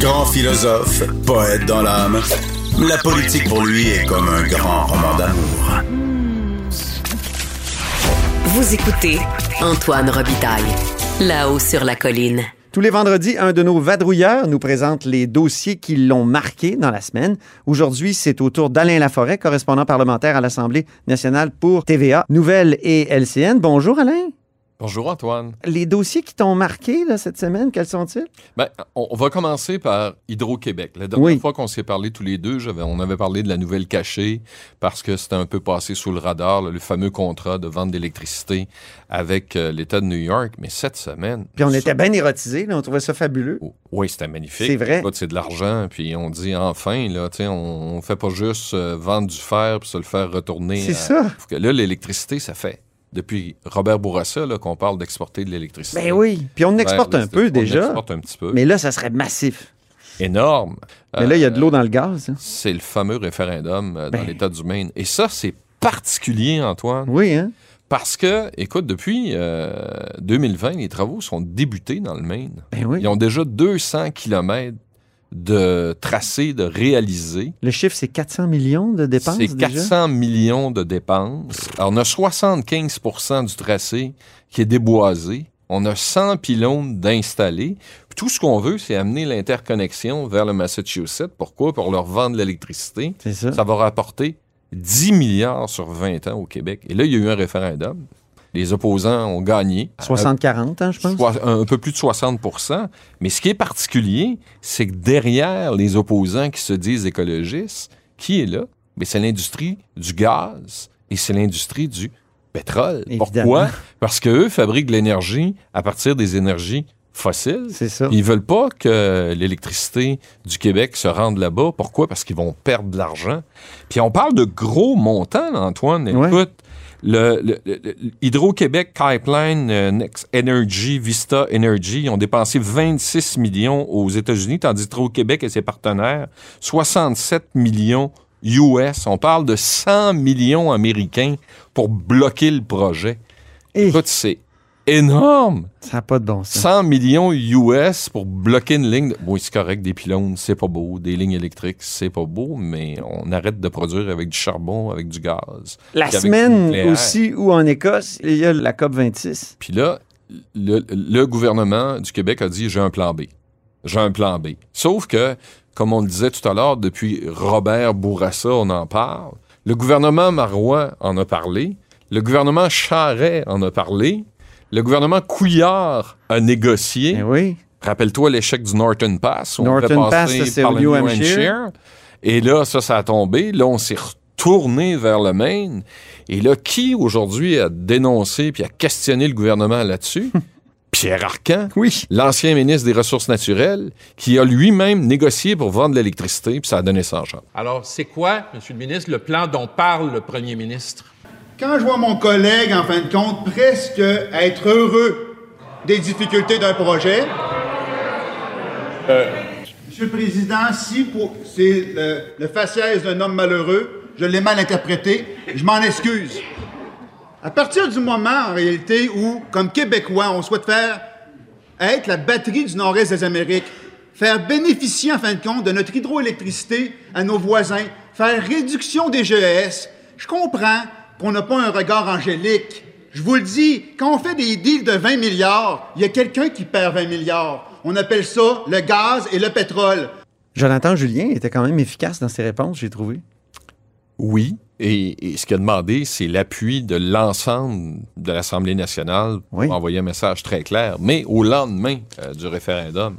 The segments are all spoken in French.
Grand philosophe, poète dans l'âme, la politique pour lui est comme un grand roman d'amour. Vous écoutez Antoine Robitaille, là-haut sur la colline. Tous les vendredis, un de nos vadrouilleurs nous présente les dossiers qui l'ont marqué dans la semaine. Aujourd'hui, c'est au tour d'Alain Laforêt, correspondant parlementaire à l'Assemblée nationale pour TVA, Nouvelles et LCN. Bonjour Alain. Bonjour Antoine. Les dossiers qui t'ont marqué là, cette semaine, quels sont-ils? Ben, on, va commencer par Hydro-Québec. La dernière fois qu'on s'est parlé tous les deux, on avait parlé de la nouvelle cachée parce que c'était un peu passé sous le radar, le fameux contrat de vente d'électricité avec euh, l'État de New York. Mais cette semaine... Puis on était bien érotisés, on trouvait ça fabuleux. Oh, oui, c'était magnifique. C'est vrai. C'est de l'argent, puis on dit enfin, là, on, on fait pas juste euh, vendre du fer puis se le faire retourner. C'est ça. Que là, l'électricité, ça fait depuis Robert Bourassa qu'on parle d'exporter de l'électricité. Ben oui. Puis on exporte un peu déjà. On exporte un petit peu. Mais là, ça serait massif. Énorme. Mais là, il y a de l'eau dans le gaz. Hein. C'est le fameux référendum euh, dans Ben. l'État du Maine. Et ça, c'est particulier, Antoine. Oui, hein? Parce que, écoute, depuis euh, 2020, les travaux sont débutés dans le Maine. Ben oui. Ils ont déjà 200 kilomètres de tracés de réalisés. Le chiffre, c'est 400 millions de dépenses C'est déjà? 400 millions de dépenses. Alors, on a 75 du tracé qui est déboisé. On a 100 pylônes d'installés. Puis Tout ce qu'on veut, c'est amener l'interconnexion vers le Massachusetts. Pourquoi? Pour leur vendre l'électricité. C'est ça. Ça va rapporter 10 milliards sur 20 ans au Québec. Et là, il y a eu un référendum. Les opposants ont gagné. 60-40, hein, je pense. Un peu plus de 60% Mais ce qui est particulier, c'est que derrière les opposants qui se disent écologistes, qui est là? Mais c'est l'industrie du gaz et c'est l'industrie du pétrole. Évidemment. Pourquoi? Parce qu'eux fabriquent de l'énergie à partir des énergies fossiles. C'est ça. Ils veulent pas que l'électricité du Québec se rende là-bas. Pourquoi? Parce qu'ils vont perdre de l'argent. Puis on parle de gros montants, Antoine. Écoute, le- le- le- Hydro-Québec Pipeline, euh, Next Energy, Vista Energy, ont dépensé 26 millions aux États-Unis, tandis Hydro-Québec et ses partenaires, 67 millions US. On parle de 100 millions américains pour bloquer le projet. Et Écoute, c'est énorme. ça n'a pas de bon sens. 100 millions US pour bloquer une ligne. de- Oui, c'est correct, des pylônes, c'est pas beau. Des lignes électriques, c'est pas beau, mais on arrête de produire avec du charbon, avec du gaz. La semaine aussi où en Écosse, il y a la COP 26. Puis là, le, le gouvernement du Québec a dit j'ai un plan B. J'ai un plan B. Sauf que, comme on le disait tout à l'heure, depuis Robert Bourassa, on en parle. Le gouvernement Marois en a parlé. Le gouvernement Charret en a parlé. Le gouvernement Couillard a négocié. Eh oui. Rappelle-toi l'échec du Norton Pass. où on Norton Pass, passer ça, c'est au le New Hampshire. Et là, ça, ça a tombé. Là, on s'est retourné vers le Maine. Et là, qui aujourd'hui a dénoncé puis a questionné le gouvernement là-dessus? Pierre Arcan, Oui. l'ancien ministre des Ressources naturelles, qui a lui-même négocié pour vendre l'électricité, puis ça a donné 100 chance. Alors, c'est quoi, Monsieur le ministre, le plan dont parle le premier ministre? Quand je vois mon collègue, en fin de compte, presque être heureux des difficultés d'un projet, Monsieur le Président, si c'est le, le faciès d'un homme malheureux, je l'ai mal interprété, je m'en excuse. À partir du moment, en réalité, où, comme Québécois, on souhaite faire être la batterie du nord-est des Amériques, faire bénéficier, en fin de compte, de notre hydroélectricité à nos voisins, faire réduction des GES, je comprends qu'on n'a pas un regard angélique. Je vous le dis, quand on fait des deals de 20 milliards, il y a quelqu'un qui perd 20 milliards. On appelle ça le gaz et le pétrole. Jonathan Julien était quand même efficace dans ses réponses, j'ai trouvé. Oui. Et, et ce qu'il a demandé, c'est l'appui de l'ensemble de l'Assemblée nationale pour Oui. envoyer un message très clair. Mais au lendemain euh, du référendum,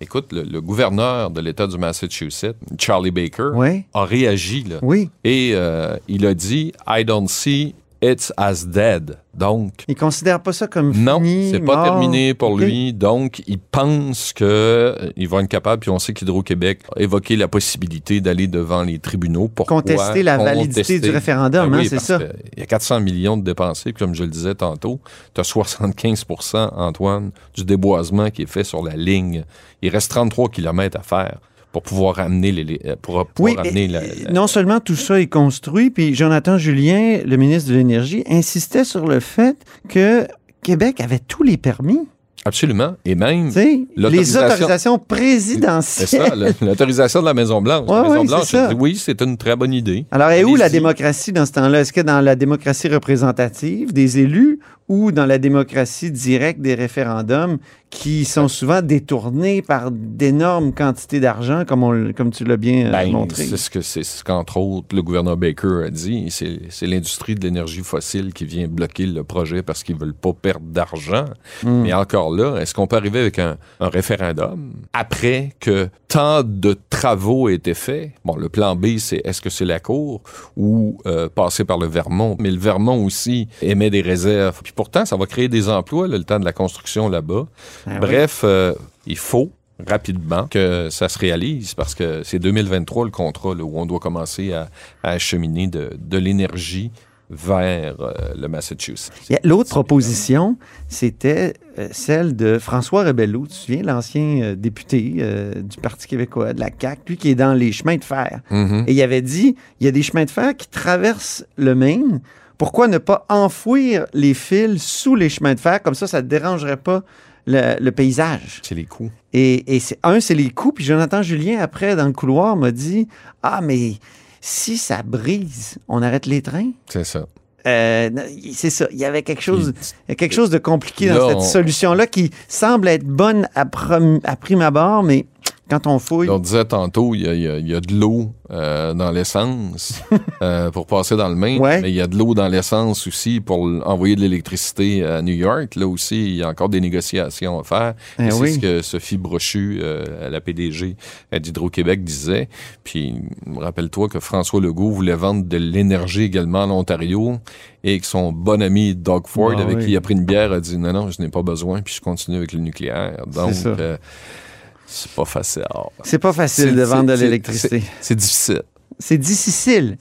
écoute, le, le gouverneur de l'État du Massachusetts, Charlie Baker, Oui. a réagi. Là, Oui. Et euh, il a dit I don't see it's as dead. Donc, Il considère pas ça comme non, fini, c'est pas mort. terminé pour lui. Donc, il pense que euh, vont être capables, puis on sait qu'Hydro-Québec a évoqué la possibilité d'aller devant les tribunaux pour Contester la validité du référendum, hein, c'est ça. Il y a 400 millions de dépensés, puis comme je le disais tantôt, tu as 75% Antoine, du déboisement qui est fait sur la ligne. Il reste 33 km à faire pour pouvoir amener les, les- euh, pour pouvoir Oui, amener mais, la, la- non seulement tout ça est construit, puis Jonathan Julien, le ministre de l'Énergie, insistait sur le fait que Québec avait tous les permis. Absolument. Et même, les autorisations c'est présidentielles. ça, le- l'autorisation de la Maison-Blanche. Ouais, la c'est ça. oui, c'est une très bonne idée. Alors, est où la démocratie dans ce temps-là? Est-ce que dans la démocratie représentative des élus ou dans la démocratie directe des référendums qui sont souvent détournés par d'énormes quantités d'argent, comme, on comme tu l'as bien euh, Ben, montré? c'est ce que c'est ce qu'entre autres le gouverneur Baker a dit. C'est, l'industrie de l'énergie fossile qui vient bloquer le projet parce qu'ils veulent pas perdre d'argent. Hmm. Mais encore là, est-ce qu'on peut arriver avec un, un référendum après que tant de travaux aient été faits? Bon, le plan B, c'est est-ce que c'est la Cour ou euh, passer par le Vermont? Mais le Vermont aussi émet des réserves. Puis pourtant, ça va créer des emplois, là, le temps de la construction là-bas. Ah oui. Bref, euh, il faut rapidement que ça se réalise parce que c'est 2023 le contrat là, où on doit commencer à, à acheminer de, de l'énergie vers euh, le Massachusetts. L'autre proposition, c'était euh, celle de François Rebello. Tu te souviens, l'ancien euh, député du Parti québécois, de la CAQ, lui qui est dans les chemins de fer. Mhm. Et il avait dit, il y a des chemins de fer qui traversent le Maine. Pourquoi ne pas enfouir les fils sous les chemins de fer? Comme ça, ça ne dérangerait pas le, le paysage. C'est les coûts. Et, et c'est, un, c'est les coups. Puis Jonathan Julien, après, dans le couloir, m'a dit, ah, mais si ça brise, on arrête les trains? C'est ça. Euh, c'est ça. Il y avait quelque chose, quelque chose de compliqué Là, dans cette on- solution-là qui semble être bonne à prime abord, mais quand on fouille. On disait tantôt, il y a, il y a- il y a de l'eau euh, dans l'essence euh, pour passer dans le Maine, Ouais. mais il y a de l'eau dans l'essence aussi pour envoyer de l'électricité à New York. Là aussi, il y a encore des négociations à faire. Eh c'est ce que Sophie Brochu, euh, la PDG d'Hydro-Québec, disait. Puis, rappelle-toi que François Legault voulait vendre de l'énergie également en Ontario et que son bon ami Doug Ford, Ah avec oui. qui il a pris une bière, a dit non, non, je n'ai pas besoin, puis je continue avec le nucléaire. Donc, c'est pas facile. C'est pas facile de vendre de l'électricité. c'est- difficile. C'est difficile.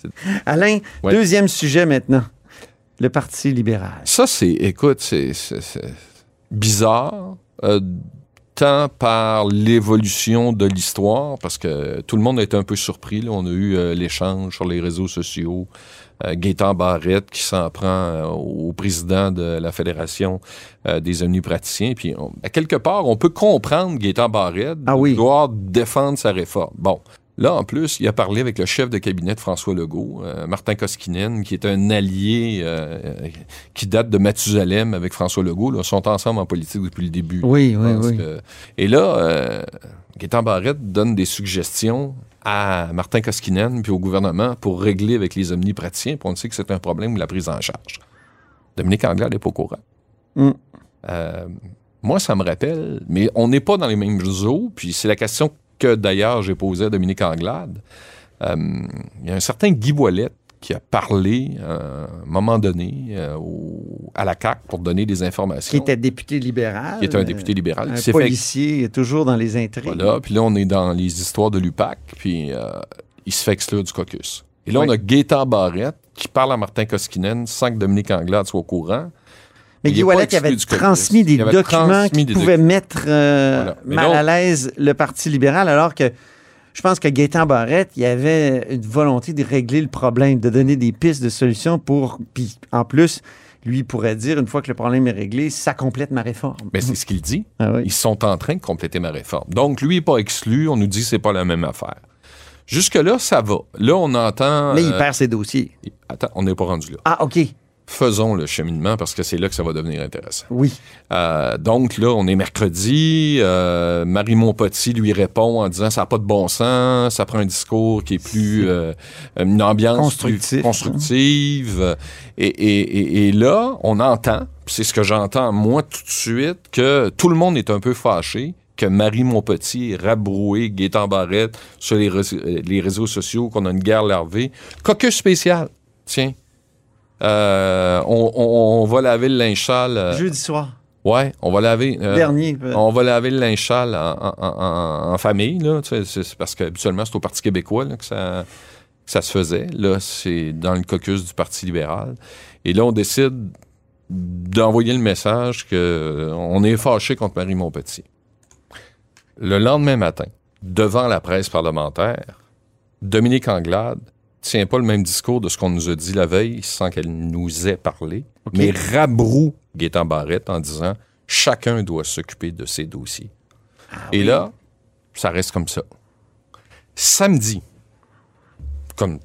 Alain, Ouais. deuxième sujet maintenant. Le Parti libéral. Ça, c'est, écoute, c'est bizarre, euh, tant par l'évolution de l'histoire, parce que tout le monde a été un peu surpris. là. On a eu euh, l'échange sur les réseaux sociaux. Euh, Gaétan Barrette qui s'en prend euh, au président de la Fédération euh, des omnipraticiens. Puis, on- à quelque part, on peut comprendre Gaétan Barrette Ah de oui. vouloir défendre sa réforme. Bon. Là, en plus, il a parlé avec le chef de cabinet de François Legault, euh, Martin Koskinen, qui est un allié euh, euh, qui date de Mathusalem avec François Legault. Là, Ils sont ensemble en politique depuis le début. Oui, oui, oui. que- Et là, euh, Gaétan Barrette donne des suggestions à Martin Koskinen puis au gouvernement pour régler avec les omnipraticiens. Puis on sait que c'est un problème de la prise en charge. Dominique Anglade n'est pas au courant. Mm. Moi, ça me rappelle, mais on n'est pas dans les mêmes eaux, puis c'est la question que d'ailleurs j'ai posée à Dominique Anglade. Euh, Il y a un certain Guy Ouellet qui a parlé euh, à un moment donné euh, au- à la CAQ pour donner des informations. Qui était député libéral. Qui était un député libéral. Un qui s'est fait policier, toujours dans les intrigues. voilà, puis là, on est dans les histoires de l'UPAC, puis euh, il se fait exclure du caucus. Et là, Oui. on a Gaétan Barrette qui parle à Martin Koskinen sans que Dominique Anglade soit au courant. Mais Guy Wallet avait transmis des avait documents transmis qui des pouvaient mettre euh, Voilà. Mal à l'aise le Parti libéral, alors que je pense que Gaétan Barrette, il y avait une volonté de régler le problème, de donner des pistes de solutions pour. Puis en plus, lui pourrait dire, une fois que le problème est réglé, ça complète ma réforme. Mais c'est ce qu'il dit. Ah oui. Ils sont en train de compléter ma réforme. Donc, lui n'est pas exclu. On nous dit que c'est pas la même affaire. Jusque-là, ça va. Là, on entend... Mais il euh, perd ses dossiers. Attends, on n'est pas rendu là. Ah, OK. Faisons le cheminement parce que c'est là que ça va devenir intéressant. Oui. Euh, donc là, on est mercredi. euh, Marie Montpetit lui répond en disant ça n'a pas de bon sens, ça prend un discours qui est plus euh, une ambiance Constructif, plus constructive. Et, et- et- et là, on entend, c'est ce que j'entends moi tout de suite, que tout le monde est un peu fâché que Marie Montpetit ait rabroué Gaétan Barrette sur les, réseaux- les réseaux sociaux, qu'on a une guerre larvée. Caucus spécial. Tiens. Euh, on, on- on va laver le linge sale. euh, Jeudi soir. ouais, on va laver. euh, Dernier. On va laver le linge sale en, en- en- en famille, là. C'est parce qu'habituellement, c'est au Parti québécois là, que, ça, que ça se faisait. Là, c'est dans le caucus du Parti libéral. Et là, on décide d'envoyer le message qu'on est fâché contre Marie Montpetit. Le lendemain matin, devant la presse parlementaire, Dominique Anglade tient pas le même discours de ce qu'on nous a dit la veille sans qu'elle nous ait parlé, mais rabroue Gaétan Barrette en disant chacun doit s'occuper de ses dossiers. Et là, ça reste comme ça. Samedi, comme.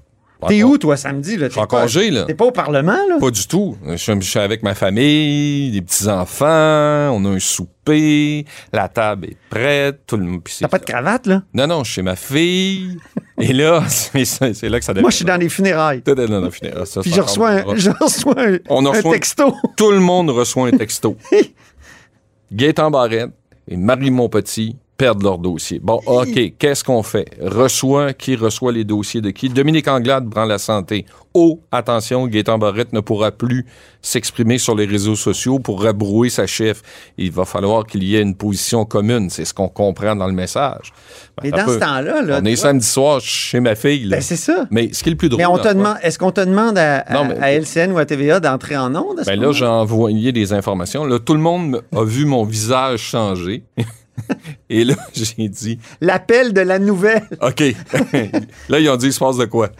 T'es où, toi, samedi? Là? Je suis en congé, là. T'es pas au Parlement, là? Pas du tout. Je suis, avec ma famille, les petits-enfants, on a un souper, la table est prête, tout le monde. T'as pas de cravate, là? Non, non, je suis chez ma fille. et là, c'est là que ça devient. Moi, je suis dans les funérailles. Est dans la funéraire. Ça, Puis je reçois un, je reçois un, On en un reçoit- texto. Tout le monde reçoit un texto. Gaétan Barrette et Marie Montpetit perdent leur dossier. Bon, OK, qu'est-ce qu'on fait? Reçoit, qui reçoit les dossiers de qui? Dominique Anglade prend la santé. Oh, attention, Gaétan Barrette ne pourra plus s'exprimer sur les réseaux sociaux pour rabrouer sa chef. Il va falloir qu'il y ait une position commune. C'est ce qu'on comprend dans le message. Ben, Mais dans ce temps-là, là. On est vois, samedi soir chez ma fille. là. Ben, c'est ça. Mais ce qui est le plus drôle. Mais on dans te ça- demande, est-ce qu'on te demande à, à- Non, mais- à LCN ou à TVA d'entrer en onde? à ce Ben là, j'ai envoyé des informations. Là, tout le monde a vu mon visage changer. Et là, j'ai dit, L'appel de la nouvelle. OK. là, ils ont dit, il se passe de quoi?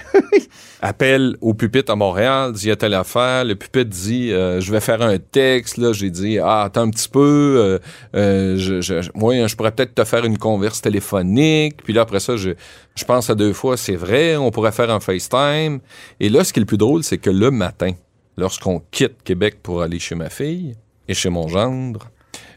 Appel au pupitre à Montréal, dit, il y a telle affaire. Le pupitre dit, euh, je vais faire un texte. Là, j'ai dit, ah, attends un petit peu. euh, euh, je, je, moi, je pourrais peut-être te faire une converse téléphonique. Puis là, après ça, je, je pense à deux fois, c'est vrai, on pourrait faire un FaceTime. Et là, ce qui est le plus drôle, c'est que le matin, lorsqu'on quitte Québec pour aller chez ma fille et chez mon gendre,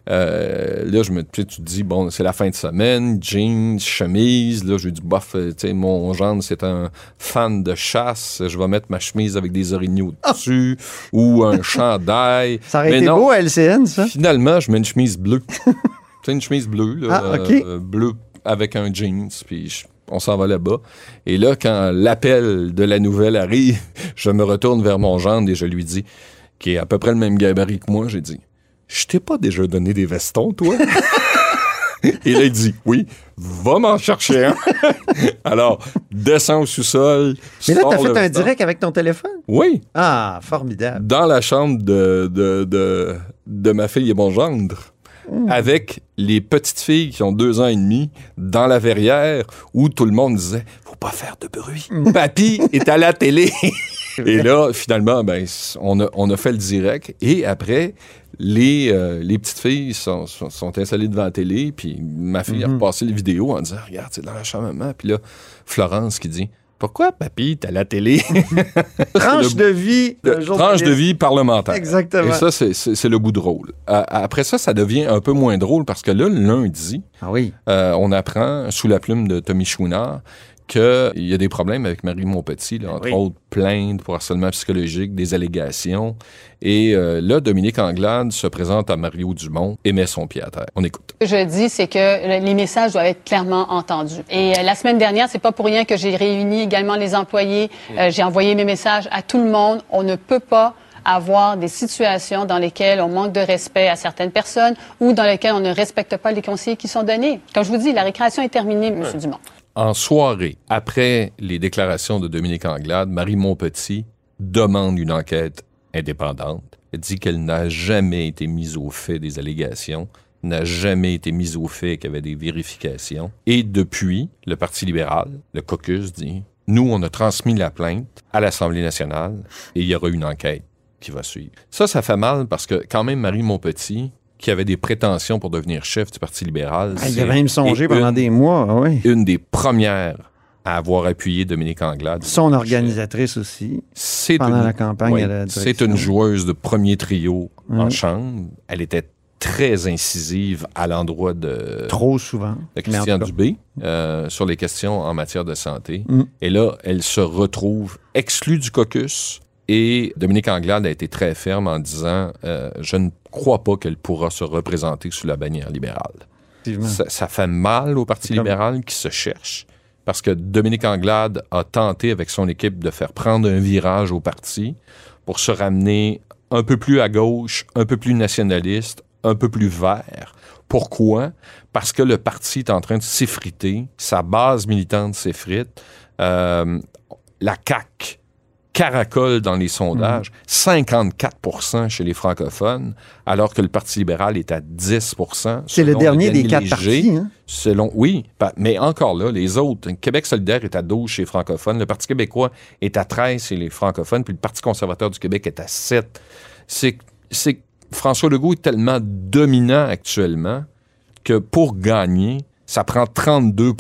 euh, là, je me, tu te dis, bon, c'est la fin de semaine, jeans, chemise. Là, je lui dis, bof, euh, tu sais, mon gendre, c'est un fan de chasse. Je vais mettre ma chemise avec des orignaux dessus ou un chandail. Ça aurait Mais été non, beau à LCN, ça? Finalement, je mets une chemise bleue. tu sais, une chemise bleue, là. Ah, euh, bleue avec un jeans, puis je- on s'en va là-bas. Et là, quand l'appel de la nouvelle arrive, je me retourne vers mon gendre et je lui dis, qui est à peu près le même gabarit que moi, j'ai dit, je t'ai pas déjà donné des vestons, toi? Et là, il dit, oui, va m'en chercher un. Alors, descends au sous-sol. Mais là, t'as fait un veston. direct avec ton téléphone? Oui, Ah, formidable. dans la chambre de, de, de, de ma fille et mon gendre, avec les petites filles qui ont deux ans et demi dans la verrière où tout le monde disait faut pas faire de bruit. Papy est à la télé. et là, finalement, ben, on a, on a fait le direct. Et après, les, euh, les petites filles sont, sont, sont installées devant la télé, puis ma fille a repassé les vidéos en disant regarde, c'est dans la chambre maman. Puis là, Florence qui dit pourquoi papy à la télé Tranche Le- de vie. Le journaliste. tranche de vie parlementaire. Exactement. Et ça, c'est- le bout drôle. Euh, après ça, ça devient un peu moins drôle parce que là, lundi, Ah oui. euh, on apprend, sous la plume de Tommy Chouinard, qu'il y a des problèmes avec Marie Montpetit, là, entre Oui. autres plaintes pour harcèlement psychologique, des allégations. Et euh, là, Dominique Anglade se présente à Mario Dumont et met son pied à terre. On écoute. Ce que je dis, c'est que les messages doivent être clairement entendus. Et euh, la semaine dernière, c'est pas pour rien que j'ai réuni également les employés. Euh, j'ai envoyé mes messages à tout le monde. On ne peut pas avoir des situations dans lesquelles on manque de respect à certaines personnes ou dans lesquelles on ne respecte pas les conseils qui sont donnés. Comme je vous dis, la récréation est terminée, M. Dumont. En soirée, après les déclarations de Dominique Anglade, Marie Montpetit demande une enquête indépendante. Elle dit qu'elle n'a jamais été mise au fait des allégations, n'a jamais été mise au fait qu'il y avait des vérifications. Et depuis, le Parti libéral, le caucus, dit Nous, on a transmis la plainte à l'Assemblée nationale et il y aura une enquête qui va suivre. Ça, ça fait mal parce que quand même Marie Montpetit, qui avait des prétentions pour devenir chef du Parti libéral, Ah, il a même songé pendant une- des mois. ah oui. une des premières à avoir appuyé Dominique Anglade. Son organisatrice aussi. C'est pendant une- la campagne oui, à la C'est une joueuse de premier trio en chambre. Elle était très incisive à l'endroit de, Trop souvent. de Christian Dubé euh, sur les questions en matière de santé. Mhm. Et là, elle se retrouve exclue du caucus. Et Dominique Anglade a été très ferme en disant euh, Je ne crois pas qu'elle pourra se représenter sous la bannière libérale. Ça, ça fait mal au Parti libéral qui se cherche parce que Dominique Anglade a tenté avec son équipe de faire prendre un virage au parti pour se ramener un peu plus à gauche, un peu plus nationaliste, un peu plus vert. Pourquoi? Parce que le parti est en train de s'effriter, sa base militante s'effrite. Euh, la CAQ caracole dans les sondages, 54% chez les francophones, alors que le Parti libéral est à 10% C'est le dernier des quatre partis. Hein? Selon, oui, mais encore là, les autres, Québec solidaire est à 12 chez les francophones, le Parti québécois est à 13 chez les francophones, puis le Parti conservateur du Québec est à 7. C'est, c'est que François Legault est tellement dominant actuellement que pour gagner, ça prend 32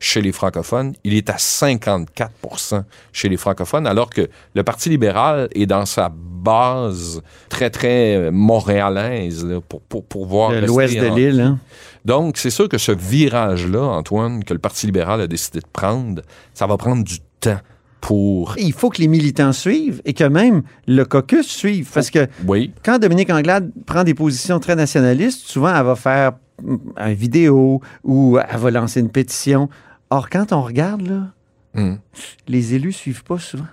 chez les francophones. Il est à 54% chez les francophones, alors que le Parti libéral est dans sa base très, très euh, montréalaise là, pour, pour, pour pouvoir L'ouest de l'île. Hein? donc, c'est sûr que ce virage-là, Antoine, que le Parti libéral a décidé de prendre, ça va prendre du temps pour... Il faut que les militants suivent et que même le caucus suive. Parce que Oui, quand Dominique Anglade prend des positions très nationalistes, souvent elle va faire mm, une vidéo ou elle va lancer une pétition. Or, quand on regarde, là, hum. les élus suivent pas souvent.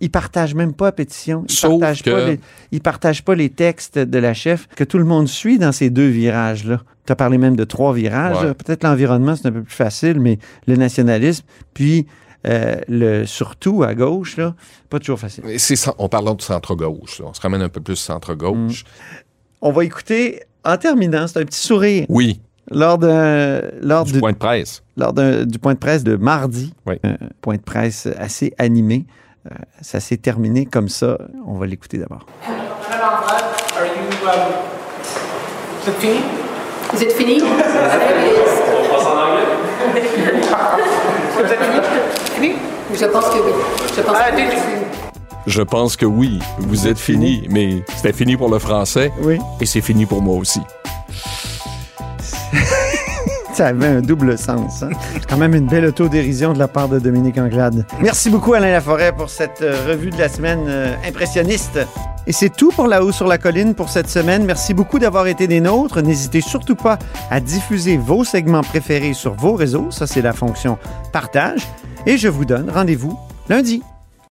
Ils partagent même pas la pétition. Ils Sauf partagent pas les, ils partagent pas les textes de la chef que tout le monde suit dans ces deux virages-là. Tu as parlé même de trois virages. Ouais. là. Peut-être l'environnement, c'est un peu plus facile, mais le nationalisme, puis euh, le surtout à gauche, là, pas toujours facile. C'est on parle de centre-gauche. là. On se ramène un peu plus centre-gauche. On va écouter, en terminant, c'est un petit sourire Oui, lors, d'un- lors, du du, point de presse. lors d'un- du point de presse de mardi. Oui. Un point de presse assez animé. Euh, ça s'est terminé comme ça. On va l'écouter d'abord. C'est fini? Is it fini? On passe en anglais. Fini? Je pense que oui. Je pense que oui. Je pense que oui, vous êtes fini, mais c'était fini pour le français Oui. et c'est fini pour moi aussi. Ça avait un double sens. hein. Quand même une belle autodérision de la part de Dominique Anglade. Merci beaucoup Alain Laforêt pour cette euh, revue de la semaine euh, impressionniste. Et c'est tout pour La Haut sur la Colline pour cette semaine. Merci beaucoup d'avoir été des nôtres. N'hésitez surtout pas à diffuser vos segments préférés sur vos réseaux. Ça, c'est la fonction partage. Et je vous donne rendez-vous lundi.